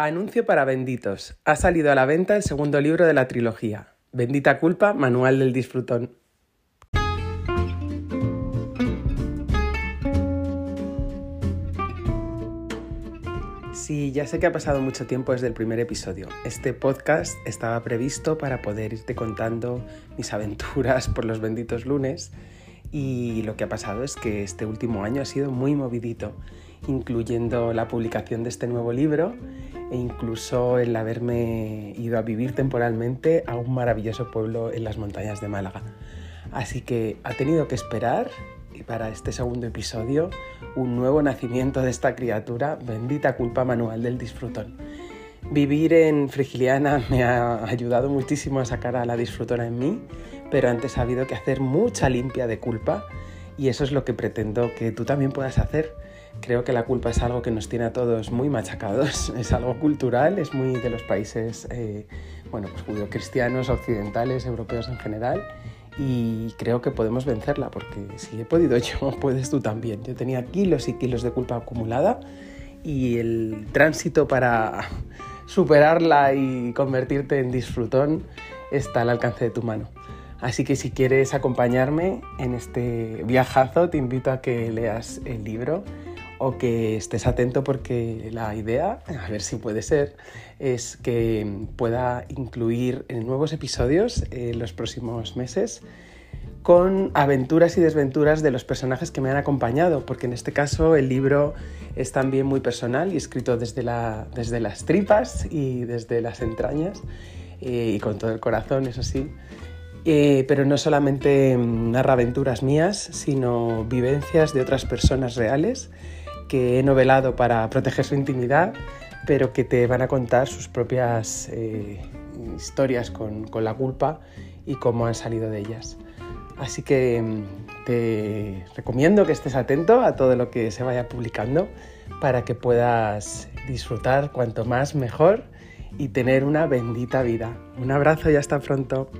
Anuncio para benditos. Ha salido a la venta el segundo libro de la trilogía. Bendita culpa, Manual del Disfrutón. Sí, ya sé que ha pasado mucho tiempo desde el primer episodio. Este podcast estaba previsto para poder irte contando mis aventuras por los benditos lunes y lo que ha pasado es que este último año ha sido muy movidito, incluyendo la publicación de este nuevo libro e incluso el haberme ido a vivir temporalmente a un maravilloso pueblo en las montañas de Málaga. Así que ha tenido que esperar y para este segundo episodio un nuevo nacimiento de esta criatura, bendita culpa manual del disfrutón. Vivir en Frigiliana me ha ayudado muchísimo a sacar a la disfrutona en mí, pero antes ha habido que hacer mucha limpia de culpa y eso es lo que pretendo que tú también puedas hacer. Creo que la culpa es algo que nos tiene a todos muy machacados, es algo cultural, es muy de los países, eh, bueno, pues judío-cristianos, occidentales, europeos en general y creo que podemos vencerla porque si he podido yo, puedes tú también. Yo tenía kilos y kilos de culpa acumulada y el tránsito para superarla y convertirte en disfrutón está al alcance de tu mano. Así que si quieres acompañarme en este viajazo, te invito a que leas el libro o que estés atento porque la idea, a ver si puede ser, es que pueda incluir nuevos episodios en los próximos meses con aventuras y desventuras de los personajes que me han acompañado, porque en este caso el libro es también muy personal y escrito desde, la, desde las tripas y desde las entrañas eh, y con todo el corazón, eso sí. Eh, pero no solamente narra aventuras mías, sino vivencias de otras personas reales que he novelado para proteger su intimidad, pero que te van a contar sus propias eh, historias con, con la culpa y cómo han salido de ellas. Así que mm, te recomiendo que estés atento a todo lo que se vaya publicando para que puedas disfrutar cuanto más mejor y tener una bendita vida. Un abrazo y hasta pronto.